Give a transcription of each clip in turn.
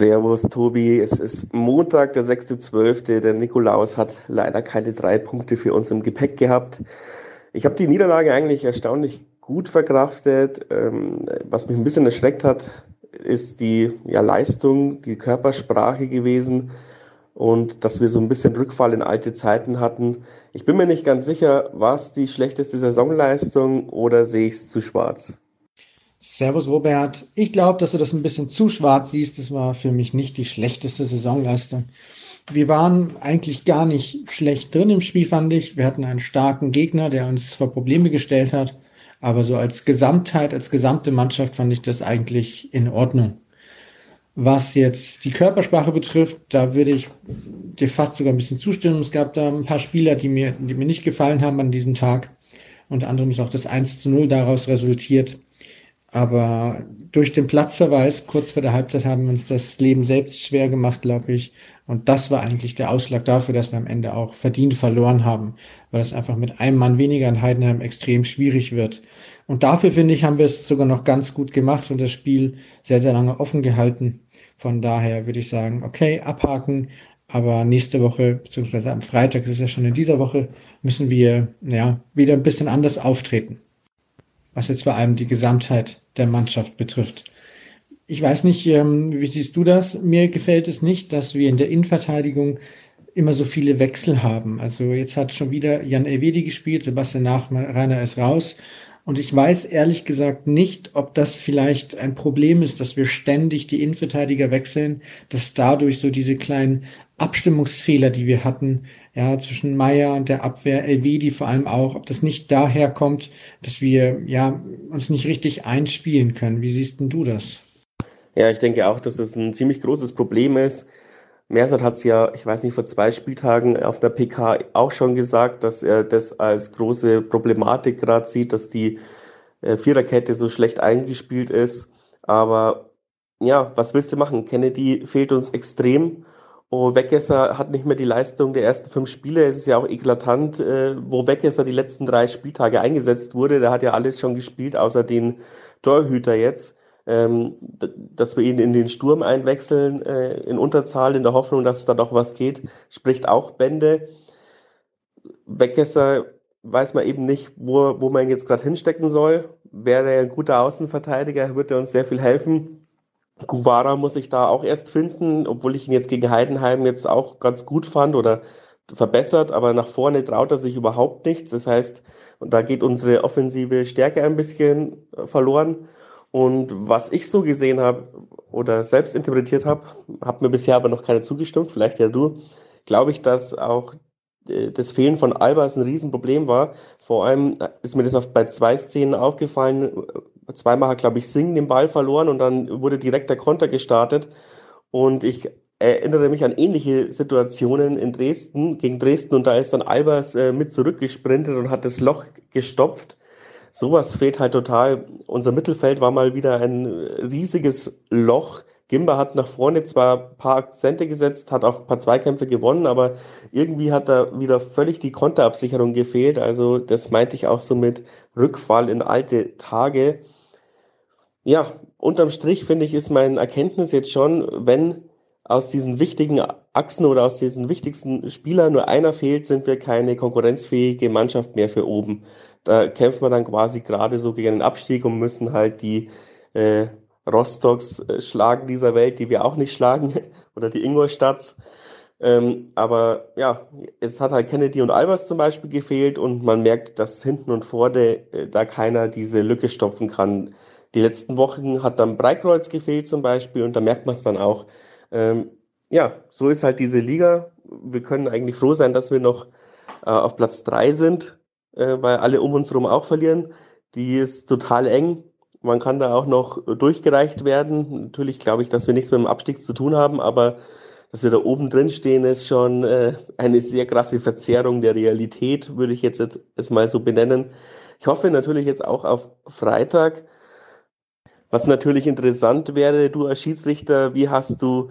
Servus, Tobi. Es ist Montag, der 6.12. Der Nikolaus hat leider keine drei Punkte für uns im Gepäck gehabt. Ich habe die Niederlage eigentlich erstaunlich gut verkraftet. Ähm, was mich ein bisschen erschreckt hat, ist die ja, Leistung, die Körpersprache gewesen und dass wir so ein bisschen Rückfall in alte Zeiten hatten. Ich bin mir nicht ganz sicher, war es die schlechteste Saisonleistung oder sehe ich es zu schwarz? Servus Robert. Ich glaube, dass du das ein bisschen zu schwarz siehst. Das war für mich nicht die schlechteste Saisonleistung. Wir waren eigentlich gar nicht schlecht drin im Spiel, fand ich. Wir hatten einen starken Gegner, der uns vor Probleme gestellt hat. Aber so als Gesamtheit, als gesamte Mannschaft fand ich das eigentlich in Ordnung. Was jetzt die Körpersprache betrifft, da würde ich dir fast sogar ein bisschen zustimmen. Es gab da ein paar Spieler, die mir, die mir nicht gefallen haben an diesem Tag. Unter anderem ist auch das 1 zu 0 daraus resultiert. Aber durch den Platzverweis kurz vor der Halbzeit haben wir uns das Leben selbst schwer gemacht, glaube ich. Und das war eigentlich der Ausschlag dafür, dass wir am Ende auch verdient verloren haben, weil es einfach mit einem Mann weniger in Heidenheim extrem schwierig wird. Und dafür, finde ich, haben wir es sogar noch ganz gut gemacht und das Spiel sehr, sehr lange offen gehalten. Von daher würde ich sagen, okay, abhaken. Aber nächste Woche, beziehungsweise am Freitag, das ist ja schon in dieser Woche, müssen wir ja wieder ein bisschen anders auftreten was jetzt vor allem die Gesamtheit der Mannschaft betrifft. Ich weiß nicht, ähm, wie siehst du das? Mir gefällt es nicht, dass wir in der Innenverteidigung immer so viele Wechsel haben. Also jetzt hat schon wieder Jan Elvedi gespielt, Sebastian Nachreiner ist raus. Und ich weiß ehrlich gesagt nicht, ob das vielleicht ein Problem ist, dass wir ständig die Innenverteidiger wechseln, dass dadurch so diese kleinen Abstimmungsfehler, die wir hatten, ja, zwischen Meier und der Abwehr, Elvedi vor allem auch, ob das nicht daher kommt, dass wir ja uns nicht richtig einspielen können. Wie siehst denn du das? Ja, ich denke auch, dass das ein ziemlich großes Problem ist. Mersat hat es ja, ich weiß nicht, vor zwei Spieltagen auf der PK auch schon gesagt, dass er das als große Problematik gerade sieht, dass die äh, Viererkette so schlecht eingespielt ist. Aber ja, was willst du machen? Kennedy fehlt uns extrem Oh, Weggesser hat nicht mehr die Leistung der ersten fünf Spiele. Es ist ja auch eklatant, äh, wo Weggesser die letzten drei Spieltage eingesetzt wurde. Der hat ja alles schon gespielt, außer den Torhüter jetzt. Ähm, dass wir ihn in den Sturm einwechseln, äh, in Unterzahl, in der Hoffnung, dass da doch was geht, spricht auch Bände. Weggesser weiß man eben nicht, wo, wo man ihn jetzt gerade hinstecken soll. Wäre er ein guter Außenverteidiger, würde er uns sehr viel helfen. Guvara muss ich da auch erst finden, obwohl ich ihn jetzt gegen Heidenheim jetzt auch ganz gut fand oder verbessert, aber nach vorne traut er sich überhaupt nichts. Das heißt, da geht unsere offensive Stärke ein bisschen äh, verloren. Und was ich so gesehen habe oder selbst interpretiert habe, hat mir bisher aber noch keiner zugestimmt, vielleicht ja du, glaube ich, dass auch äh, das Fehlen von Albers ein Riesenproblem war. Vor allem ist mir das oft bei zwei Szenen aufgefallen. Zweimal hat, glaube ich, Singh den Ball verloren und dann wurde direkt der Konter gestartet. Und ich erinnere mich an ähnliche Situationen in Dresden, gegen Dresden, und da ist dann Albers äh, mit zurückgesprintet und hat das Loch gestopft. Sowas fehlt halt total. Unser Mittelfeld war mal wieder ein riesiges Loch Gimba hat nach vorne zwar ein paar Akzente gesetzt, hat auch ein paar Zweikämpfe gewonnen, aber irgendwie hat da wieder völlig die Konterabsicherung gefehlt. Also das meinte ich auch so mit Rückfall in alte Tage. Ja, unterm Strich finde ich, ist mein Erkenntnis jetzt schon, wenn aus diesen wichtigen Achsen oder aus diesen wichtigsten Spielern nur einer fehlt, sind wir keine konkurrenzfähige Mannschaft mehr für oben. Da kämpfen wir dann quasi gerade so gegen den Abstieg und müssen halt die äh, Rostocks äh, schlagen dieser Welt, die wir auch nicht schlagen, oder die Ingolstadts. Ähm, aber ja, es hat halt Kennedy und Albers zum Beispiel gefehlt und man merkt, dass hinten und vorne äh, da keiner diese Lücke stopfen kann. Die letzten Wochen hat dann Breikreuz gefehlt zum Beispiel und da merkt man es dann auch. Ähm, ja, so ist halt diese Liga. Wir können eigentlich froh sein, dass wir noch äh, auf Platz drei sind, äh, weil alle um uns herum auch verlieren. Die ist total eng. Man kann da auch noch durchgereicht werden. Natürlich glaube ich, dass wir nichts mit dem Abstieg zu tun haben, aber dass wir da oben drin stehen, ist schon äh, eine sehr krasse Verzerrung der Realität, würde ich jetzt es mal so benennen. Ich hoffe natürlich jetzt auch auf Freitag. Was natürlich interessant wäre, du als Schiedsrichter, wie hast du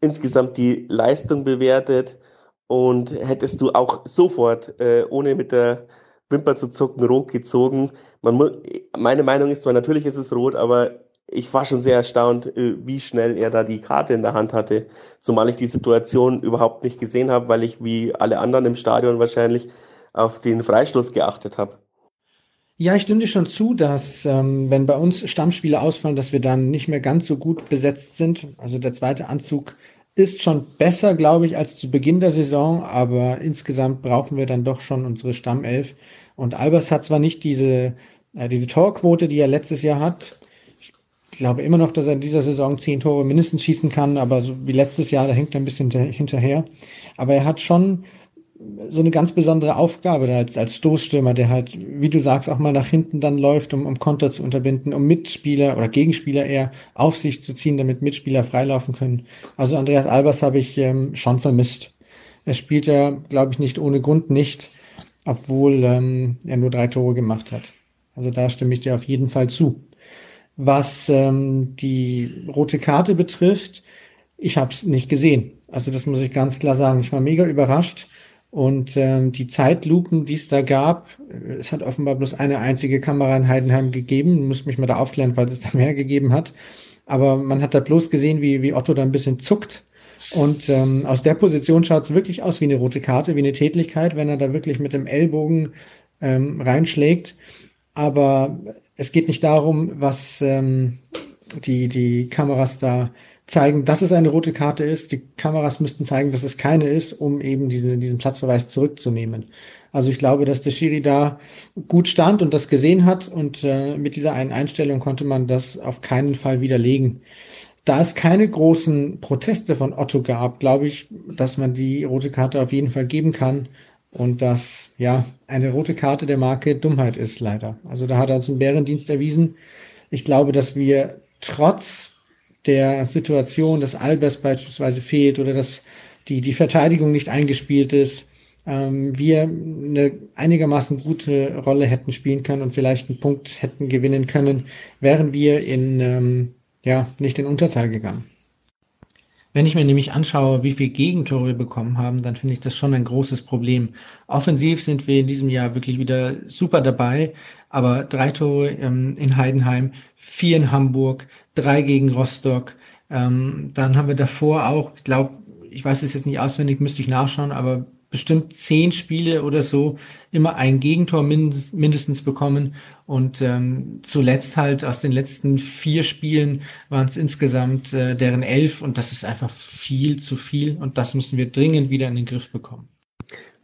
insgesamt die Leistung bewertet und hättest du auch sofort, äh, ohne mit der Wimper zu zucken, rot gezogen. Man meine Meinung ist zwar, natürlich ist es rot, aber ich war schon sehr erstaunt, äh, wie schnell er da die Karte in der Hand hatte. Zumal ich die Situation überhaupt nicht gesehen habe, weil ich wie alle anderen im Stadion wahrscheinlich auf den Freistoß geachtet habe. Ja, ich stimme dir schon zu, dass ähm, wenn bei uns Stammspieler ausfallen, dass wir dann nicht mehr ganz so gut besetzt sind. Also der zweite Anzug ist schon besser, glaube ich, als zu Beginn der Saison, aber insgesamt brauchen wir dann doch schon unsere Stammelf. Und Albers hat zwar nicht diese, äh, diese Torquote, die er letztes Jahr hat. Ich glaube immer noch, dass er in dieser Saison zehn Tore mindestens schießen kann, aber so wie letztes Jahr, da hängt er ein bisschen hinterher. Aber er hat schon so eine ganz besondere Aufgabe da als, als Stoßstürmer, der halt, wie du sagst, auch mal nach hinten dann läuft, um, um Konter zu unterbinden, um Mitspieler oder Gegenspieler eher auf sich zu ziehen, damit Mitspieler freilaufen können. Also Andreas Albers habe ich ähm, schon vermisst. Er spielt ja, glaube ich, nicht ohne Grund nicht, obwohl ähm, er nur drei Tore gemacht hat. Also da stimme ich dir auf jeden Fall zu. Was ähm, die rote Karte betrifft, ich habe es nicht gesehen. Also das muss ich ganz klar sagen. Ich war mega überrascht und ähm, die Zeitlupen, die es da gab, es hat offenbar bloß eine einzige Kamera in Heidenheim gegeben. Muss mich mal da aufklären, weil es da mehr gegeben hat. Aber man hat da bloß gesehen, wie, wie Otto da ein bisschen zuckt. Und ähm, aus der Position schaut es wirklich aus wie eine rote Karte, wie eine Tätlichkeit, wenn er da wirklich mit dem Ellbogen ähm, reinschlägt. Aber es geht nicht darum, was ähm, die, die Kameras da zeigen, dass es eine rote Karte ist. Die Kameras müssten zeigen, dass es keine ist, um eben diese, diesen Platzverweis zurückzunehmen. Also ich glaube, dass der Schiri da gut stand und das gesehen hat und äh, mit dieser einen Einstellung konnte man das auf keinen Fall widerlegen. Da es keine großen Proteste von Otto gab, glaube ich, dass man die rote Karte auf jeden Fall geben kann und dass ja eine rote Karte der Marke Dummheit ist leider. Also da hat er uns einen Bärendienst erwiesen. Ich glaube, dass wir trotz der Situation, dass Albers beispielsweise fehlt oder dass die, die Verteidigung nicht eingespielt ist, ähm, wir eine einigermaßen gute Rolle hätten spielen können und vielleicht einen Punkt hätten gewinnen können, wären wir in, ähm, ja, nicht in Unterzahl gegangen. Wenn ich mir nämlich anschaue, wie viel Gegentore wir bekommen haben, dann finde ich das schon ein großes Problem. Offensiv sind wir in diesem Jahr wirklich wieder super dabei, aber drei Tore ähm, in Heidenheim, vier in Hamburg, drei gegen Rostock. Ähm, dann haben wir davor auch, ich glaube, ich weiß es jetzt nicht auswendig, müsste ich nachschauen, aber bestimmt zehn Spiele oder so immer ein Gegentor mindestens bekommen. Und ähm, zuletzt halt aus den letzten vier Spielen waren es insgesamt äh, deren elf und das ist einfach viel zu viel und das müssen wir dringend wieder in den Griff bekommen.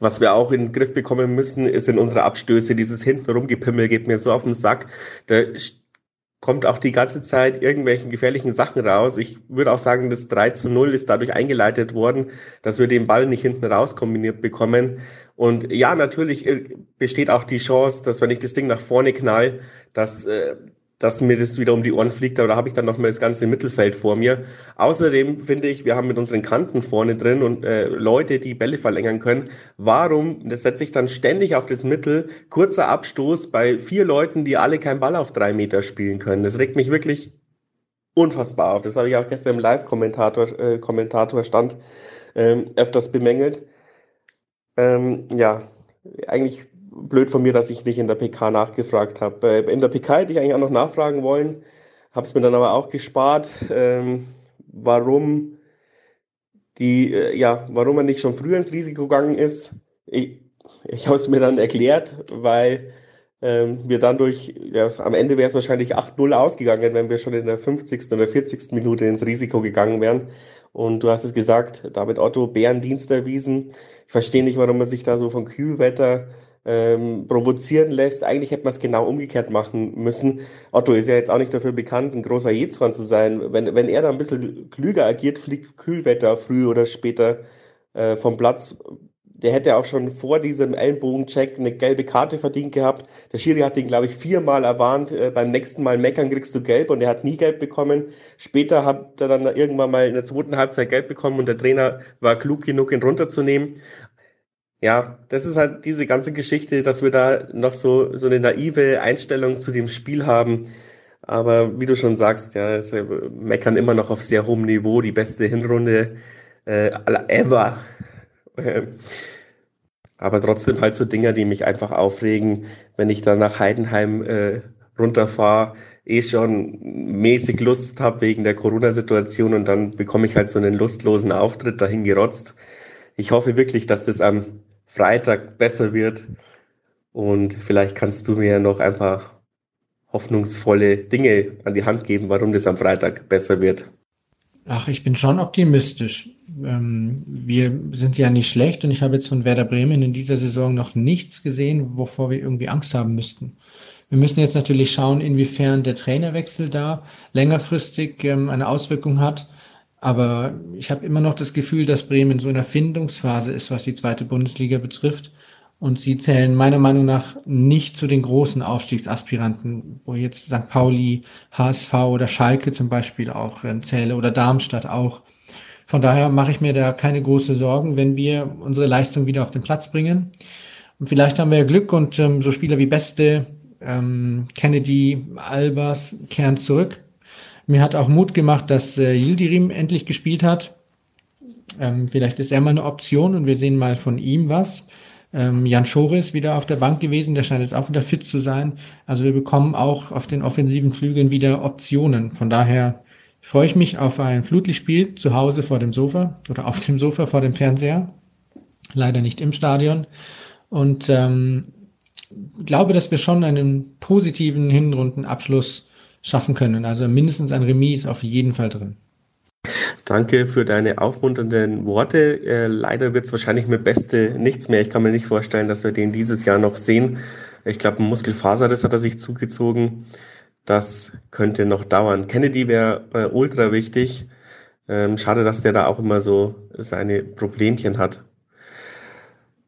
Was wir auch in den Griff bekommen müssen, ist in unsere Abstöße. Dieses hintenrum Gepimmel geht mir so auf den Sack. Da kommt auch die ganze Zeit irgendwelchen gefährlichen Sachen raus. Ich würde auch sagen, das 3 zu 0 ist dadurch eingeleitet worden, dass wir den Ball nicht hinten raus kombiniert bekommen. Und ja, natürlich äh, besteht auch die Chance, dass wenn ich das Ding nach vorne knall, dass äh, dass mir das wieder um die Ohren fliegt, aber da habe ich dann noch mal das ganze Mittelfeld vor mir. Außerdem finde ich, wir haben mit unseren Kanten vorne drin und äh, Leute, die Bälle verlängern können. Warum, das setze ich dann ständig auf das Mittel, kurzer Abstoß bei vier Leuten, die alle keinen Ball auf drei Meter spielen können. Das regt mich wirklich unfassbar auf. Das habe ich auch gestern im Live-Kommentator äh, Kommentator stand ähm, öfters bemängelt. Ähm, ja, eigentlich blöd von mir, dass ich nicht in der PK nachgefragt habe. Äh, in der PK hätte ich eigentlich auch noch nachfragen wollen, habe es mir dann aber auch gespart, ähm, warum die, äh, ja, warum er nicht schon früher ins Risiko gegangen ist. Ich, ich habe es mir dann erklärt, weil ähm, wir dann durch, ja, am Ende wäre es wahrscheinlich 8-0 ausgegangen, wenn wir schon in der 50. oder 40. Minute ins Risiko gegangen wären. Und du hast es gesagt, David Otto, Bärendienst erwiesen. Ich verstehe nicht, warum man sich da so von Kühlwetter ähm, provozieren lässt. Eigentlich hätte man es genau umgekehrt machen müssen. Otto ist ja jetzt auch nicht dafür bekannt, ein großer Jezwan zu sein. Wenn, wenn er da ein bisschen klüger agiert, fliegt Kühlwetter früh oder später äh, vom Platz. Der hätte auch schon vor diesem Ellenbogencheck eine gelbe Karte verdient gehabt. Der Schiri hat ihn, glaube ich, viermal erwarnt. Äh, beim nächsten Mal meckern kriegst du gelb und er hat nie gelb bekommen. Später hat er dann irgendwann mal in der zweiten Halbzeit gelb bekommen und der Trainer war klug genug, ihn runterzunehmen ja, das ist halt diese ganze Geschichte, dass wir da noch so, so eine naive Einstellung zu dem Spiel haben. Aber wie du schon sagst, ja, es äh, meckern immer noch auf sehr hohem Niveau, die beste Hinrunde äh, ever. aber trotzdem halt so Dinger, die mich einfach aufregen, wenn ich dann nach Heidenheim äh, runterfahre, eh schon mäßig Lust habe wegen der Corona-Situation und dann bekomme ich halt so einen lustlosen Auftritt dahin gerotzt. Ich hoffe wirklich, dass das am Freitag besser wird und vielleicht kannst du mir noch ein paar hoffnungsvolle Dinge an die Hand geben, warum das am Freitag besser wird. Ach, ich bin schon optimistisch. Ähm, wir sind ja nicht schlecht und ich habe jetzt von Werder Bremen in dieser Saison noch nichts gesehen, wovor wir irgendwie Angst haben müssten. Wir müssen jetzt natürlich schauen, inwiefern der Trainerwechsel da längerfristig ähm, eine Auswirkung hat. Aber ich habe immer noch das Gefühl, dass Bremen so in der Findungsphase ist, was die zweite Bundesliga betrifft. Und sie zählen meiner Meinung nach nicht zu den großen Aufstiegsaspiranten, wo jetzt St. Pauli, HSV oder Schalke zum Beispiel auch ähm, zähle oder Darmstadt auch. Von daher mache ich mir da keine große Sorgen, wenn wir unsere Leistung wieder auf den Platz bringen. Und vielleicht haben wir ja Glück und ähm, so Spieler wie Beste, ähm, Kennedy, Albers kehren zurück. Mir hat auch Mut gemacht, dass äh, Yildirim endlich gespielt hat. Ähm, vielleicht ist er mal eine Option und wir sehen mal von ihm was. Ähm, Jan Schoris wieder auf der Bank gewesen, der scheint jetzt auch wieder fit zu sein. Also wir bekommen auch auf den offensiven Flügeln wieder Optionen. Von daher freue ich mich auf ein Flutlichtspiel zu Hause vor dem Sofa oder auf dem Sofa vor dem Fernseher. Leider nicht im Stadion. Und ähm, glaube, dass wir schon einen positiven Hinrundenabschluss schaffen können. Also mindestens ein Remis ist auf jeden Fall drin. Danke für deine aufmunternden Worte. Äh, leider wird es wahrscheinlich mit Beste nichts mehr. Ich kann mir nicht vorstellen, dass wir den dieses Jahr noch sehen. Ich glaube, ein Muskelfaser, das hat er sich zugezogen. Das könnte noch dauern. Kennedy wäre äh, ultra wichtig. Ähm, schade, dass der da auch immer so seine Problemchen hat.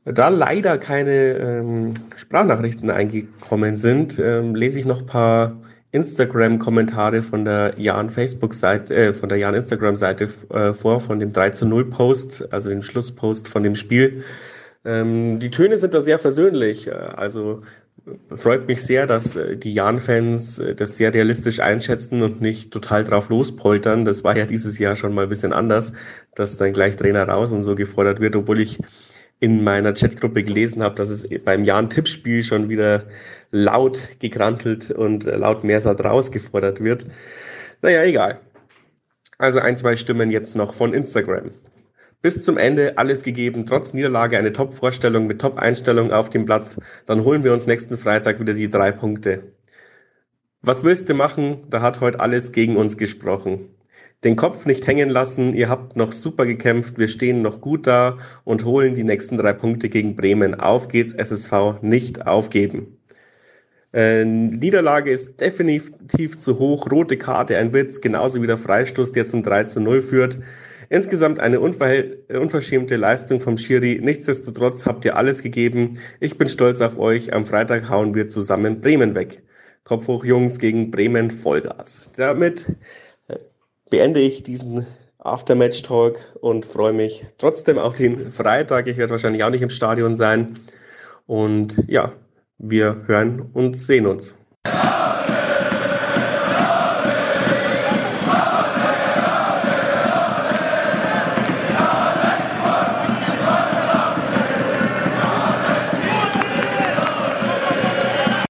Da leider keine ähm, Sprachnachrichten eingekommen sind, ähm, lese ich noch ein paar Instagram-Kommentare von der Jan Facebook-Seite, äh, von der Jan Instagram-Seite äh, vor, von dem 3 zu 0 Post, also dem Schlusspost von dem Spiel. Ähm, die Töne sind da sehr versöhnlich. Äh, also freut mich sehr, dass äh, die Jan-Fans äh, das sehr realistisch einschätzen und nicht total drauf lospoltern. Das war ja dieses Jahr schon mal ein bisschen anders, dass dann gleich Trainer raus und so gefordert wird, obwohl ich in meiner Chatgruppe gelesen habe, dass es beim Jan-Tippspiel schon wieder laut gekrantelt und laut Mersat rausgefordert wird. Naja, egal. Also ein, zwei Stimmen jetzt noch von Instagram. Bis zum Ende alles gegeben, trotz Niederlage eine Top-Vorstellung mit Top-Einstellung auf dem Platz. Dann holen wir uns nächsten Freitag wieder die drei Punkte. Was willst du machen? Da hat heute alles gegen uns gesprochen den Kopf nicht hängen lassen. Ihr habt noch super gekämpft. Wir stehen noch gut da und holen die nächsten drei Punkte gegen Bremen. Auf geht's, SSV, nicht aufgeben. Äh, Niederlage ist definitiv zu hoch. Rote Karte, ein Witz, genauso wie der Freistoß, der zum 3 zu 0 führt. Insgesamt eine unverschämte Leistung vom Schiri. Nichtsdestotrotz habt ihr alles gegeben. Ich bin stolz auf euch. Am Freitag hauen wir zusammen Bremen weg. Kopf hoch, Jungs, gegen Bremen Vollgas. Damit beende ich diesen Aftermatch-Talk und freue mich trotzdem auf den Freitag. Ich werde wahrscheinlich auch nicht im Stadion sein. Und ja, wir hören und sehen uns.